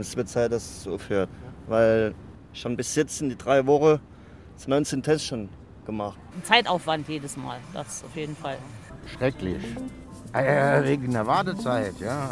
Es wird Zeit, dass es aufhört, weil schon bis jetzt sind die drei Wochen 19 Tests schon gemacht. Zeitaufwand jedes Mal, das auf jeden Fall. Schrecklich. Äh, wegen der Wartezeit, ja.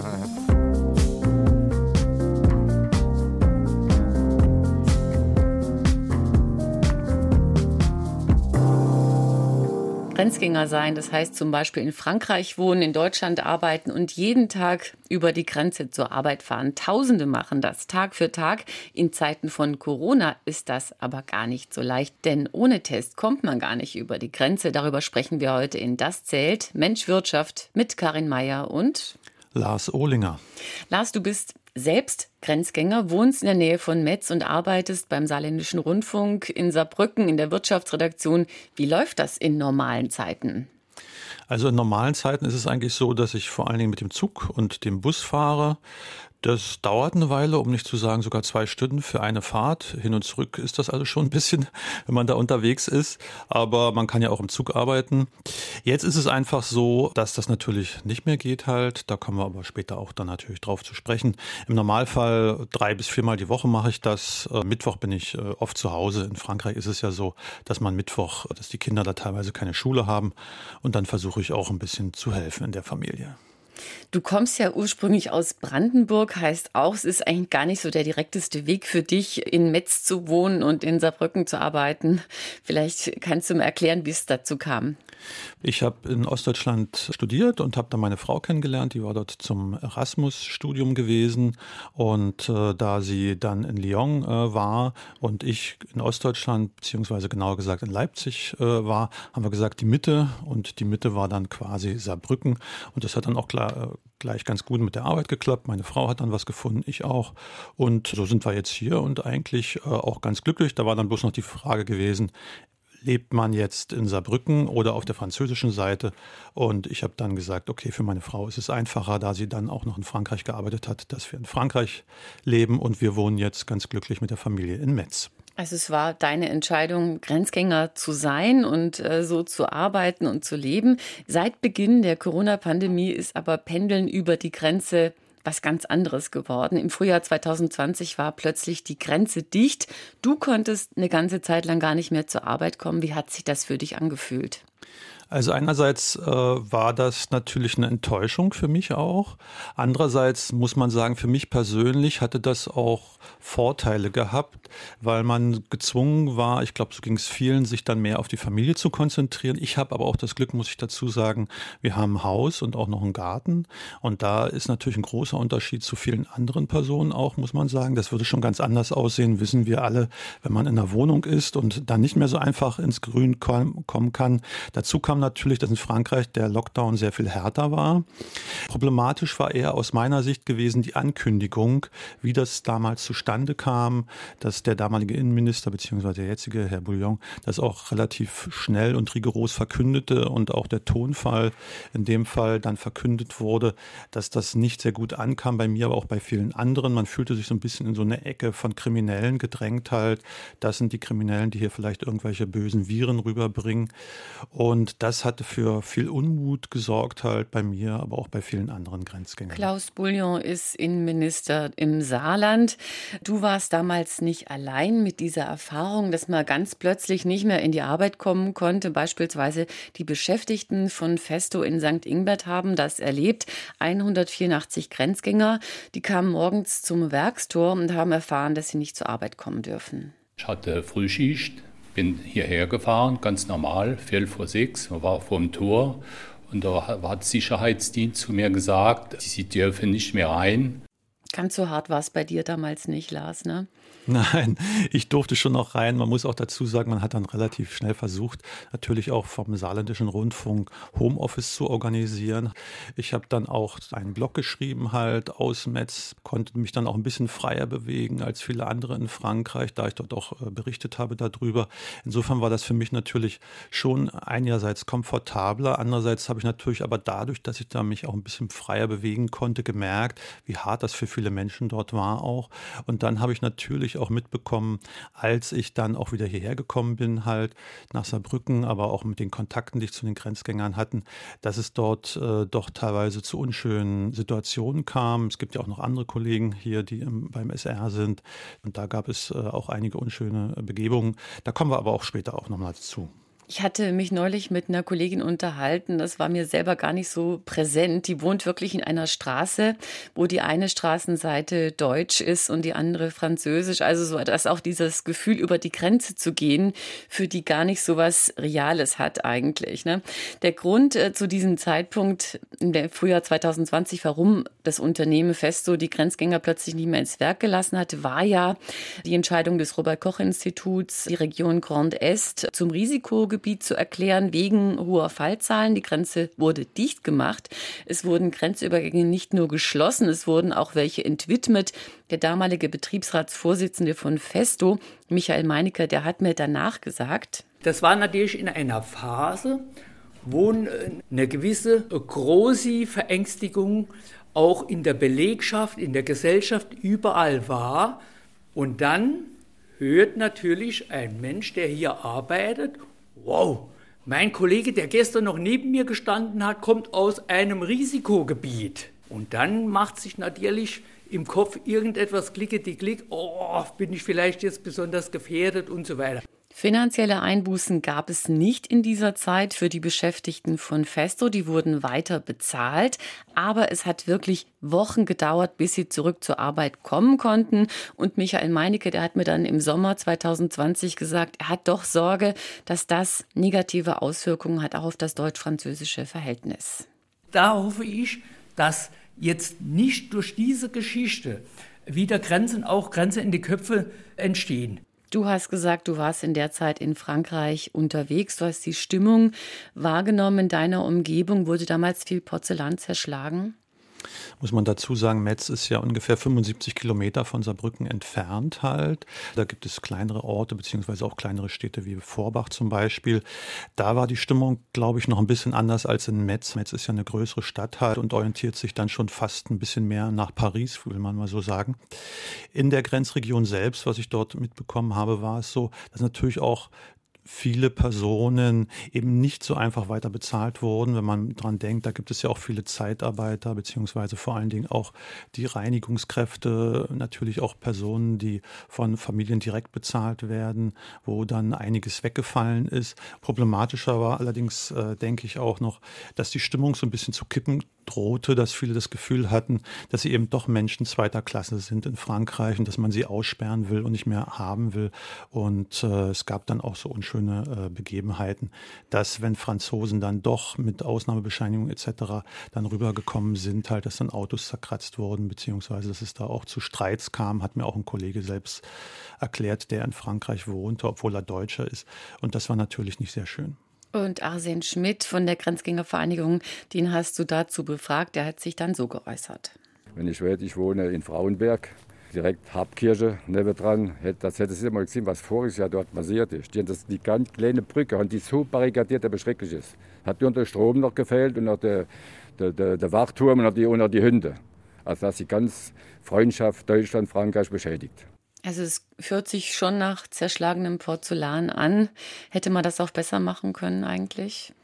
Grenzgänger sein. Das heißt zum Beispiel in Frankreich wohnen, in Deutschland arbeiten und jeden Tag über die Grenze zur Arbeit fahren. Tausende machen das Tag für Tag. In Zeiten von Corona ist das aber gar nicht so leicht, denn ohne Test kommt man gar nicht über die Grenze. Darüber sprechen wir heute in Das zählt Mensch Wirtschaft mit Karin Meyer und Lars Ohlinger. Lars, du bist selbst Grenzgänger, wohnst in der Nähe von Metz und arbeitest beim Saarländischen Rundfunk in Saarbrücken in der Wirtschaftsredaktion. Wie läuft das in normalen Zeiten? Also in normalen Zeiten ist es eigentlich so, dass ich vor allen Dingen mit dem Zug und dem Bus fahre. Das dauert eine Weile, um nicht zu sagen sogar zwei Stunden für eine Fahrt. Hin und zurück ist das also schon ein bisschen, wenn man da unterwegs ist. Aber man kann ja auch im Zug arbeiten. Jetzt ist es einfach so, dass das natürlich nicht mehr geht halt. Da kommen wir aber später auch dann natürlich drauf zu sprechen. Im Normalfall drei bis viermal die Woche mache ich das. Äh, Mittwoch bin ich äh, oft zu Hause. In Frankreich ist es ja so, dass man Mittwoch, dass die Kinder da teilweise keine Schule haben. Und dann versuche ich auch ein bisschen zu helfen in der Familie. Du kommst ja ursprünglich aus Brandenburg, heißt auch, es ist eigentlich gar nicht so der direkteste Weg für dich, in Metz zu wohnen und in Saarbrücken zu arbeiten. Vielleicht kannst du mir erklären, wie es dazu kam. Ich habe in Ostdeutschland studiert und habe da meine Frau kennengelernt. Die war dort zum Erasmus-Studium gewesen. Und äh, da sie dann in Lyon äh, war und ich in Ostdeutschland, beziehungsweise genauer gesagt in Leipzig äh, war, haben wir gesagt, die Mitte. Und die Mitte war dann quasi Saarbrücken. Und das hat dann auch klar, äh, gleich ganz gut mit der Arbeit geklappt. Meine Frau hat dann was gefunden, ich auch. Und so sind wir jetzt hier und eigentlich äh, auch ganz glücklich. Da war dann bloß noch die Frage gewesen, lebt man jetzt in Saarbrücken oder auf der französischen Seite. Und ich habe dann gesagt, okay, für meine Frau ist es einfacher, da sie dann auch noch in Frankreich gearbeitet hat, dass wir in Frankreich leben und wir wohnen jetzt ganz glücklich mit der Familie in Metz. Also es war deine Entscheidung, Grenzgänger zu sein und äh, so zu arbeiten und zu leben. Seit Beginn der Corona-Pandemie ist aber Pendeln über die Grenze was ganz anderes geworden. Im Frühjahr 2020 war plötzlich die Grenze dicht. Du konntest eine ganze Zeit lang gar nicht mehr zur Arbeit kommen. Wie hat sich das für dich angefühlt? Also einerseits äh, war das natürlich eine Enttäuschung für mich auch. Andererseits muss man sagen, für mich persönlich hatte das auch Vorteile gehabt, weil man gezwungen war, ich glaube, so ging es vielen, sich dann mehr auf die Familie zu konzentrieren. Ich habe aber auch das Glück, muss ich dazu sagen, wir haben ein Haus und auch noch einen Garten. Und da ist natürlich ein großer Unterschied zu vielen anderen Personen auch, muss man sagen. Das würde schon ganz anders aussehen, wissen wir alle, wenn man in einer Wohnung ist und dann nicht mehr so einfach ins Grün kommen kann. Dazu kam natürlich, dass in Frankreich der Lockdown sehr viel härter war. Problematisch war eher aus meiner Sicht gewesen die Ankündigung, wie das damals zustande kam, dass der damalige Innenminister bzw. der jetzige Herr Bouillon das auch relativ schnell und rigoros verkündete und auch der Tonfall in dem Fall dann verkündet wurde, dass das nicht sehr gut ankam bei mir, aber auch bei vielen anderen. Man fühlte sich so ein bisschen in so eine Ecke von Kriminellen gedrängt halt. Das sind die Kriminellen, die hier vielleicht irgendwelche bösen Viren rüberbringen. Und das hatte für viel Unmut gesorgt halt bei mir, aber auch bei vielen anderen Grenzgängern. Klaus Bouillon ist Innenminister im Saarland. Du warst damals nicht allein mit dieser Erfahrung, dass man ganz plötzlich nicht mehr in die Arbeit kommen konnte. Beispielsweise die Beschäftigten von Festo in St. Ingbert haben das erlebt. 184 Grenzgänger, die kamen morgens zum Werkstor und haben erfahren, dass sie nicht zur Arbeit kommen dürfen. Ich hatte Frühschicht, bin hierher gefahren, ganz normal, Viertel vor sechs, war vor dem Tor und da hat Sicherheitsdienst zu mir gesagt, sie dürfen nicht mehr rein. Ganz so hart war es bei dir damals nicht, Lars, ne? Nein, ich durfte schon noch rein. Man muss auch dazu sagen, man hat dann relativ schnell versucht, natürlich auch vom saarländischen Rundfunk Homeoffice zu organisieren. Ich habe dann auch einen Blog geschrieben halt aus Metz, konnte mich dann auch ein bisschen freier bewegen als viele andere in Frankreich, da ich dort auch äh, berichtet habe darüber. Insofern war das für mich natürlich schon einerseits komfortabler, andererseits habe ich natürlich aber dadurch, dass ich da mich auch ein bisschen freier bewegen konnte, gemerkt, wie hart das für viele viele Menschen dort war auch. Und dann habe ich natürlich auch mitbekommen, als ich dann auch wieder hierher gekommen bin, halt nach Saarbrücken, aber auch mit den Kontakten, die ich zu den Grenzgängern hatten, dass es dort äh, doch teilweise zu unschönen Situationen kam. Es gibt ja auch noch andere Kollegen hier, die im, beim SR sind. Und da gab es äh, auch einige unschöne Begebungen. Da kommen wir aber auch später auch nochmal zu. Ich hatte mich neulich mit einer Kollegin unterhalten, das war mir selber gar nicht so präsent. Die wohnt wirklich in einer Straße, wo die eine Straßenseite deutsch ist und die andere französisch. Also so, dass auch dieses Gefühl, über die Grenze zu gehen, für die gar nicht so was Reales hat eigentlich. Ne? Der Grund äh, zu diesem Zeitpunkt im Frühjahr 2020, warum das Unternehmen Festo die Grenzgänger plötzlich nicht mehr ins Werk gelassen hatte, war ja die Entscheidung des Robert-Koch-Instituts, die Region Grand Est zum Risikogebiet zu erklären wegen hoher Fallzahlen. Die Grenze wurde dicht gemacht. Es wurden Grenzübergänge nicht nur geschlossen, es wurden auch welche entwidmet. Der damalige Betriebsratsvorsitzende von Festo, Michael Meinecke, der hat mir danach gesagt, das war natürlich in einer Phase, wo eine gewisse große Verängstigung auch in der Belegschaft, in der Gesellschaft überall war. Und dann hört natürlich ein Mensch, der hier arbeitet wow, mein Kollege, der gestern noch neben mir gestanden hat, kommt aus einem Risikogebiet. Und dann macht sich natürlich im Kopf irgendetwas klicke die Klick, oh, bin ich vielleicht jetzt besonders gefährdet und so weiter. Finanzielle Einbußen gab es nicht in dieser Zeit für die Beschäftigten von Festo. Die wurden weiter bezahlt. Aber es hat wirklich Wochen gedauert, bis sie zurück zur Arbeit kommen konnten. Und Michael Meinecke, der hat mir dann im Sommer 2020 gesagt, er hat doch Sorge, dass das negative Auswirkungen hat auch auf das deutsch-französische Verhältnis. Da hoffe ich, dass jetzt nicht durch diese Geschichte wieder Grenzen, auch Grenzen in die Köpfe entstehen. Du hast gesagt, du warst in der Zeit in Frankreich unterwegs. Du hast die Stimmung wahrgenommen in deiner Umgebung. Wurde damals viel Porzellan zerschlagen? Muss man dazu sagen, Metz ist ja ungefähr 75 Kilometer von Saarbrücken entfernt halt. Da gibt es kleinere Orte beziehungsweise auch kleinere Städte wie Vorbach zum Beispiel. Da war die Stimmung, glaube ich, noch ein bisschen anders als in Metz. Metz ist ja eine größere Stadt halt und orientiert sich dann schon fast ein bisschen mehr nach Paris, will man mal so sagen. In der Grenzregion selbst, was ich dort mitbekommen habe, war es so, dass natürlich auch viele Personen eben nicht so einfach weiter bezahlt wurden. Wenn man dran denkt, da gibt es ja auch viele Zeitarbeiter, beziehungsweise vor allen Dingen auch die Reinigungskräfte, natürlich auch Personen, die von Familien direkt bezahlt werden, wo dann einiges weggefallen ist. Problematischer war allerdings, äh, denke ich, auch noch, dass die Stimmung so ein bisschen zu kippen drohte, dass viele das Gefühl hatten, dass sie eben doch Menschen zweiter Klasse sind in Frankreich und dass man sie aussperren will und nicht mehr haben will. Und äh, es gab dann auch so unschöne äh, Begebenheiten, dass wenn Franzosen dann doch mit Ausnahmebescheinigung etc. dann rübergekommen sind, halt, dass dann Autos zerkratzt wurden, beziehungsweise dass es da auch zu Streits kam, hat mir auch ein Kollege selbst erklärt, der in Frankreich wohnte, obwohl er Deutscher ist. Und das war natürlich nicht sehr schön. Und Arsen Schmidt von der Grenzgängervereinigung, den hast du dazu befragt. Der hat sich dann so geäußert. Wenn ich weiß, ich wohne in Frauenberg, direkt Hauptkirche nebendran, das hätte sie mal gesehen, was voriges Jahr dort passiert ist. Die, das, die ganz kleine Brücke und die so barrikadiert, der beschrecklich ist. Hat nur der Strom noch gefehlt und noch der, der, der, der Wachturm und noch die, die Hunde. Also dass die ganz Freundschaft Deutschland-Frankreich beschädigt. Also es führt sich schon nach zerschlagenem Porzellan an. Hätte man das auch besser machen können eigentlich?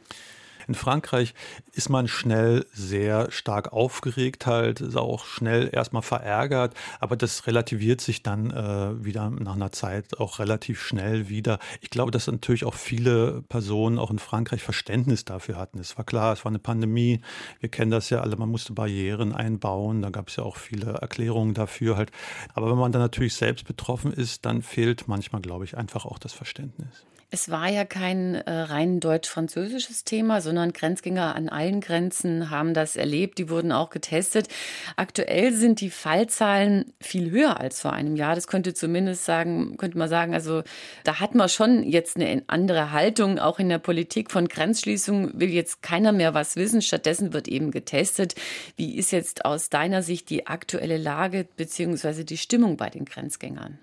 In Frankreich ist man schnell sehr stark aufgeregt, halt, ist auch schnell erstmal verärgert, aber das relativiert sich dann äh, wieder nach einer Zeit auch relativ schnell wieder. Ich glaube, dass natürlich auch viele Personen auch in Frankreich Verständnis dafür hatten. Es war klar, es war eine Pandemie. Wir kennen das ja alle, man musste Barrieren einbauen. Da gab es ja auch viele Erklärungen dafür halt. Aber wenn man dann natürlich selbst betroffen ist, dann fehlt manchmal, glaube ich, einfach auch das Verständnis. Es war ja kein äh, rein deutsch-französisches Thema, sondern Grenzgänger an allen Grenzen haben das erlebt. Die wurden auch getestet. Aktuell sind die Fallzahlen viel höher als vor einem Jahr. Das könnte zumindest sagen, könnte man sagen, also da hat man schon jetzt eine andere Haltung, auch in der Politik von Grenzschließung will jetzt keiner mehr was wissen. Stattdessen wird eben getestet. Wie ist jetzt aus deiner Sicht die aktuelle Lage bzw. die Stimmung bei den Grenzgängern?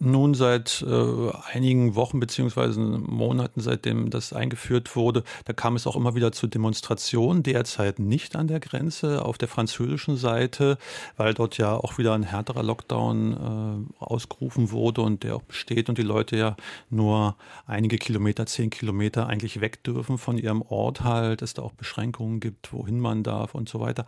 Nun, seit äh, einigen Wochen beziehungsweise Monaten, seitdem das eingeführt wurde, da kam es auch immer wieder zu Demonstrationen, derzeit nicht an der Grenze, auf der französischen Seite, weil dort ja auch wieder ein härterer Lockdown äh, ausgerufen wurde und der auch besteht und die Leute ja nur einige Kilometer, zehn Kilometer eigentlich weg dürfen von ihrem Ort halt, es da auch Beschränkungen gibt, wohin man darf und so weiter.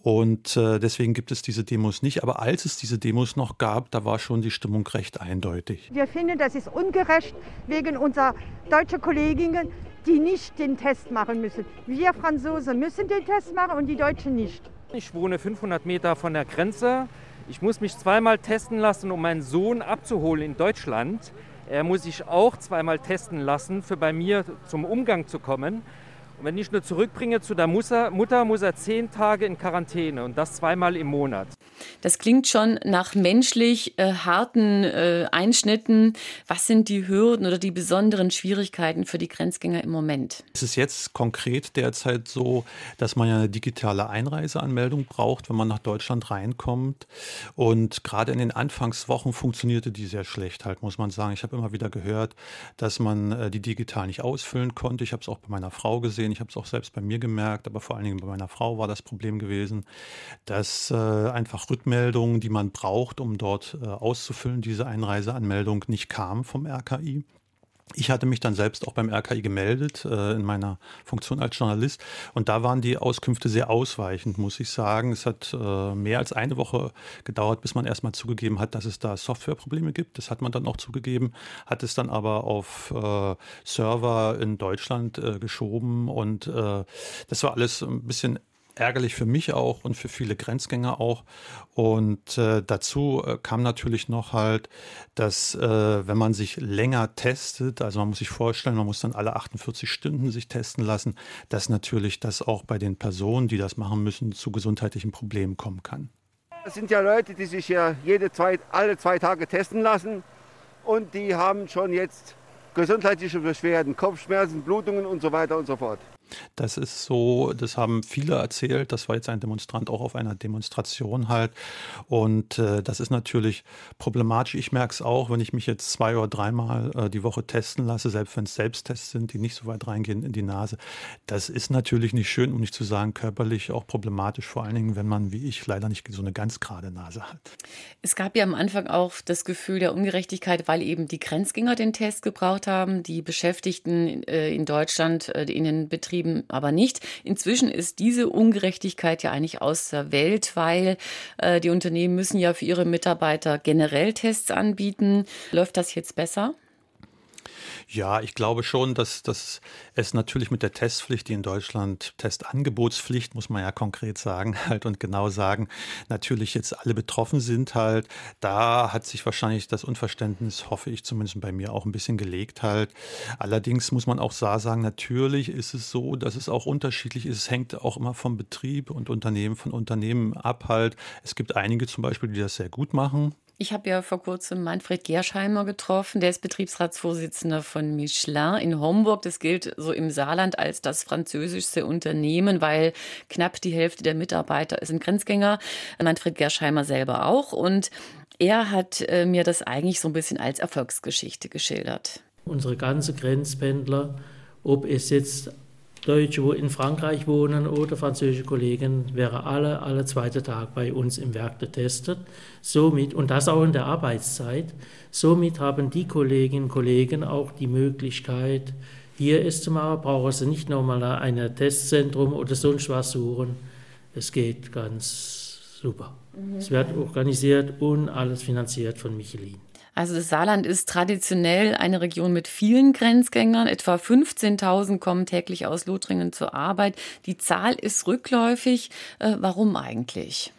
Und äh, deswegen gibt es diese Demos nicht. Aber als es diese Demos noch gab, da war schon die Stimmung recht eindeutig. Wir finden, das ist ungerecht wegen unserer deutschen Kolleginnen, die nicht den Test machen müssen. Wir Franzosen müssen den Test machen und die Deutschen nicht. Ich wohne 500 Meter von der Grenze. Ich muss mich zweimal testen lassen, um meinen Sohn abzuholen in Deutschland. Er muss sich auch zweimal testen lassen, für bei mir zum Umgang zu kommen. Und wenn ich nur zurückbringe zu der Mutter, Mutter, muss er zehn Tage in Quarantäne und das zweimal im Monat. Das klingt schon nach menschlich äh, harten äh, Einschnitten. Was sind die Hürden oder die besonderen Schwierigkeiten für die Grenzgänger im Moment? Es ist jetzt konkret derzeit so, dass man ja eine digitale Einreiseanmeldung braucht, wenn man nach Deutschland reinkommt. Und gerade in den Anfangswochen funktionierte die sehr schlecht, halt muss man sagen. Ich habe immer wieder gehört, dass man äh, die digital nicht ausfüllen konnte. Ich habe es auch bei meiner Frau gesehen ich habe es auch selbst bei mir gemerkt, aber vor allen Dingen bei meiner Frau war das Problem gewesen, dass äh, einfach Rückmeldungen, die man braucht, um dort äh, auszufüllen, diese Einreiseanmeldung nicht kam vom RKI. Ich hatte mich dann selbst auch beim RKI gemeldet äh, in meiner Funktion als Journalist und da waren die Auskünfte sehr ausweichend, muss ich sagen. Es hat äh, mehr als eine Woche gedauert, bis man erstmal zugegeben hat, dass es da Softwareprobleme gibt. Das hat man dann auch zugegeben, hat es dann aber auf äh, Server in Deutschland äh, geschoben und äh, das war alles ein bisschen ärgerlich für mich auch und für viele Grenzgänger auch. Und äh, dazu äh, kam natürlich noch halt, dass äh, wenn man sich länger testet, also man muss sich vorstellen, man muss dann alle 48 Stunden sich testen lassen, dass natürlich das auch bei den Personen, die das machen müssen, zu gesundheitlichen Problemen kommen kann. Das sind ja Leute, die sich ja jede zwei, alle zwei Tage testen lassen und die haben schon jetzt gesundheitliche Beschwerden, Kopfschmerzen, Blutungen und so weiter und so fort. Das ist so, das haben viele erzählt. Das war jetzt ein Demonstrant auch auf einer Demonstration halt. Und äh, das ist natürlich problematisch. Ich merke es auch, wenn ich mich jetzt zwei oder dreimal äh, die Woche testen lasse, selbst wenn es Selbsttests sind, die nicht so weit reingehen in die Nase. Das ist natürlich nicht schön, um nicht zu sagen körperlich auch problematisch, vor allen Dingen, wenn man wie ich leider nicht so eine ganz gerade Nase hat. Es gab ja am Anfang auch das Gefühl der Ungerechtigkeit, weil eben die Grenzgänger den Test gebraucht haben, die Beschäftigten äh, in Deutschland äh, in den Betrieben Betrieben aber nicht. Inzwischen ist diese Ungerechtigkeit ja eigentlich aus der Welt, weil äh, die Unternehmen müssen ja für ihre Mitarbeiter generell Tests anbieten. Läuft das jetzt besser? Ja, ich glaube schon, dass, dass es natürlich mit der Testpflicht, die in Deutschland Testangebotspflicht, muss man ja konkret sagen, halt und genau sagen, natürlich jetzt alle betroffen sind halt. Da hat sich wahrscheinlich das Unverständnis, hoffe ich zumindest bei mir, auch ein bisschen gelegt halt. Allerdings muss man auch sagen, natürlich ist es so, dass es auch unterschiedlich ist. Es hängt auch immer vom Betrieb und Unternehmen, von Unternehmen ab halt. Es gibt einige zum Beispiel, die das sehr gut machen. Ich habe ja vor kurzem Manfred Gersheimer getroffen, der ist Betriebsratsvorsitzender von Michelin in Homburg. Das gilt so im Saarland als das französischste Unternehmen, weil knapp die Hälfte der Mitarbeiter sind Grenzgänger. Manfred Gersheimer selber auch. Und er hat äh, mir das eigentlich so ein bisschen als Erfolgsgeschichte geschildert. Unsere ganze Grenzpendler, ob es jetzt Deutsche, wo in Frankreich wohnen oder französische Kollegen, wäre alle, alle zweite Tag bei uns im Werk getestet. Somit, und das auch in der Arbeitszeit, somit haben die Kolleginnen und Kollegen auch die Möglichkeit, hier ist zu machen, brauchen sie nicht nochmal ein Testzentrum oder sonst was suchen. Es geht ganz super. Mhm. Es wird organisiert und alles finanziert von Michelin. Also das Saarland ist traditionell eine Region mit vielen Grenzgängern. Etwa 15.000 kommen täglich aus Lothringen zur Arbeit. Die Zahl ist rückläufig. Äh, warum eigentlich?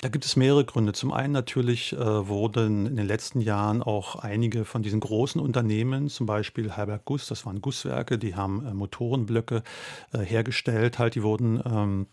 Da gibt es mehrere Gründe. Zum einen natürlich äh, wurden in den letzten Jahren auch einige von diesen großen Unternehmen, zum Beispiel Herbert Guss, das waren Gusswerke, die haben äh, Motorenblöcke äh, hergestellt, halt, die wurden ähm,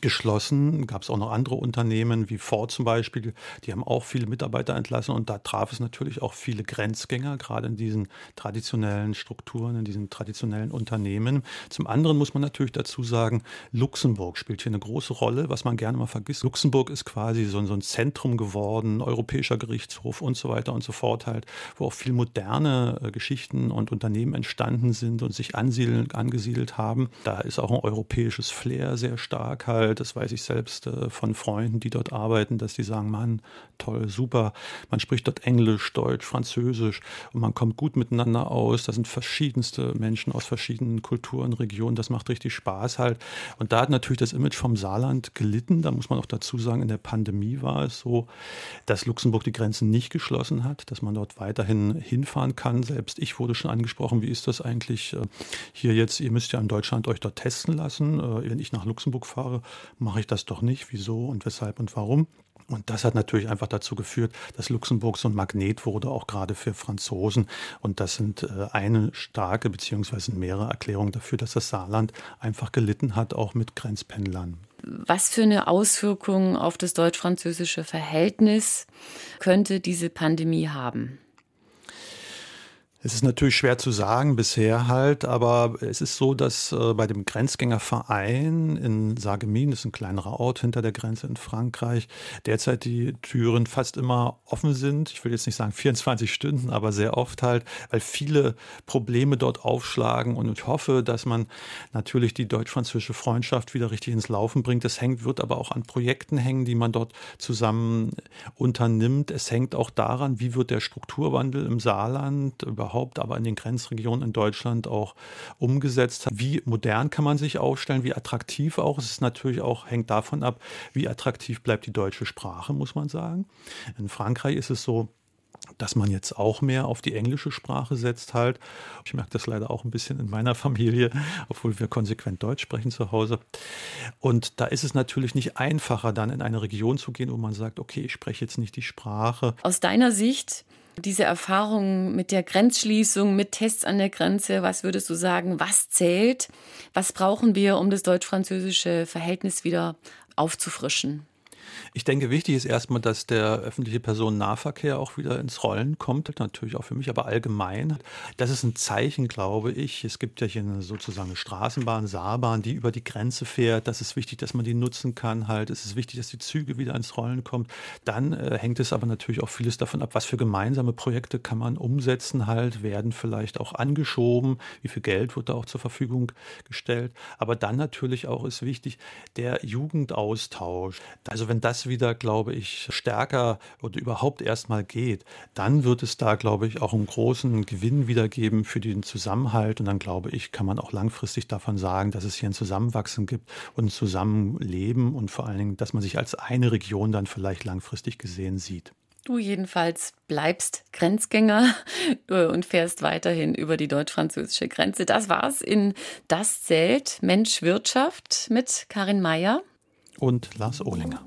geschlossen. Gab es auch noch andere Unternehmen wie Ford zum Beispiel, die haben auch viele Mitarbeiter entlassen und da traf es natürlich auch viele Grenzgänger, gerade in diesen traditionellen Strukturen, in diesen traditionellen Unternehmen. Zum anderen muss man natürlich dazu sagen, Luxemburg spielt hier eine große Rolle, was man gerne mal vergisst. Luxemburg ist quasi so, ein Zentrum geworden, europäischer Gerichtshof und so weiter und so fort halt, wo auch viel moderne äh, Geschichten und Unternehmen entstanden sind und sich ansiedeln, angesiedelt haben. Da ist auch ein europäisches Flair sehr stark halt halt, das weiß ich selbst äh, von Freunden, die dort arbeiten, dass die sagen, Mann, toll, super. Man spricht dort Englisch, Deutsch, Französisch und man kommt gut miteinander aus. Da sind verschiedenste Menschen aus verschiedenen Kulturen, Regionen. Das macht richtig Spaß halt. Und da hat natürlich das Image vom Saarland gelitten. Da muss man auch dazu sagen, in der Pandemie war es so, dass Luxemburg die Grenzen nicht geschlossen hat, dass man dort weiterhin hinfahren kann. Selbst ich wurde schon angesprochen, wie ist das eigentlich äh, hier jetzt? Ihr müsst ja in Deutschland euch dort testen lassen. Äh, wenn ich nach Luxemburg fahre, mache ich das doch nicht, wieso und weshalb und warum. Und das hat natürlich einfach dazu geführt, dass Luxemburg so ein Magnet wurde, auch gerade für Franzosen. Und das sind äh, eine starke beziehungsweise mehrere Erklärungen dafür, dass das Saarland einfach gelitten hat, auch mit Grenzpendlern. Was für eine Auswirkung auf das deutsch-französische Verhältnis könnte diese Pandemie haben? Es ist natürlich schwer zu sagen bisher halt, aber es ist so, dass äh, bei dem Grenzgängerverein in Sargemin, das ist ein kleinerer Ort hinter der Grenze in Frankreich, derzeit die Türen fast immer offen sind. Ich will jetzt nicht sagen 24 Stunden, aber sehr oft halt, weil viele Probleme dort aufschlagen und ich hoffe, dass man natürlich die deutsch-französische Freundschaft wieder richtig ins Laufen bringt. Es hängt, wird aber auch an Projekten hängen, die man dort zusammen unternimmt. Es hängt auch daran, wie wird der Strukturwandel im Saarland überhaupt überhaupt, aber in den Grenzregionen in Deutschland auch umgesetzt hat. Wie modern kann man sich aufstellen, wie attraktiv auch. Es ist natürlich auch, hängt davon ab, wie attraktiv bleibt die deutsche Sprache, muss man sagen. In Frankreich ist es so, dass man jetzt auch mehr auf die englische Sprache setzt halt. Ich merke das leider auch ein bisschen in meiner Familie, obwohl wir konsequent Deutsch sprechen zu Hause. Und da ist es natürlich nicht einfacher, dann in eine Region zu gehen, wo man sagt, okay, ich spreche jetzt nicht die Sprache. Aus deiner Sicht, diese Erfahrung mit der Grenzschließung, mit Tests an der Grenze, was würdest du sagen, was zählt? Was brauchen wir, um das deutsch-französische Verhältnis wieder aufzufrischen? Ich denke, wichtig ist erstmal, dass der öffentliche Personennahverkehr auch wieder ins Rollen kommt. Natürlich auch für mich, aber allgemein. Das ist ein Zeichen, glaube ich. Es gibt ja hier eine sozusagen Straßenbahn, Saarbahn, die über die Grenze fährt. Das ist wichtig, dass man die nutzen kann halt. Es ist wichtig, dass die Züge wieder ins Rollen kommen. Dann äh, hängt es aber natürlich auch vieles davon ab, was für gemeinsame Projekte kann man umsetzen halt, werden vielleicht auch angeschoben, wie viel Geld wird da auch zur Verfügung gestellt. Aber dann natürlich auch ist wichtig der Jugendaustausch. Also wenn das wieder, glaube ich, stärker oder überhaupt erstmal geht, dann wird es da, glaube ich, auch einen großen Gewinn wieder geben für den Zusammenhalt. Und dann, glaube ich, kann man auch langfristig davon sagen, dass es hier ein Zusammenwachsen gibt und ein Zusammenleben und vor allen Dingen, dass man sich als eine Region dann vielleicht langfristig gesehen sieht. Du jedenfalls bleibst Grenzgänger äh, und fährst weiterhin über die deutsch-französische Grenze. Das war's in Das Zelt Mensch Wirtschaft mit Karin Meyer und Lars Ohlinger.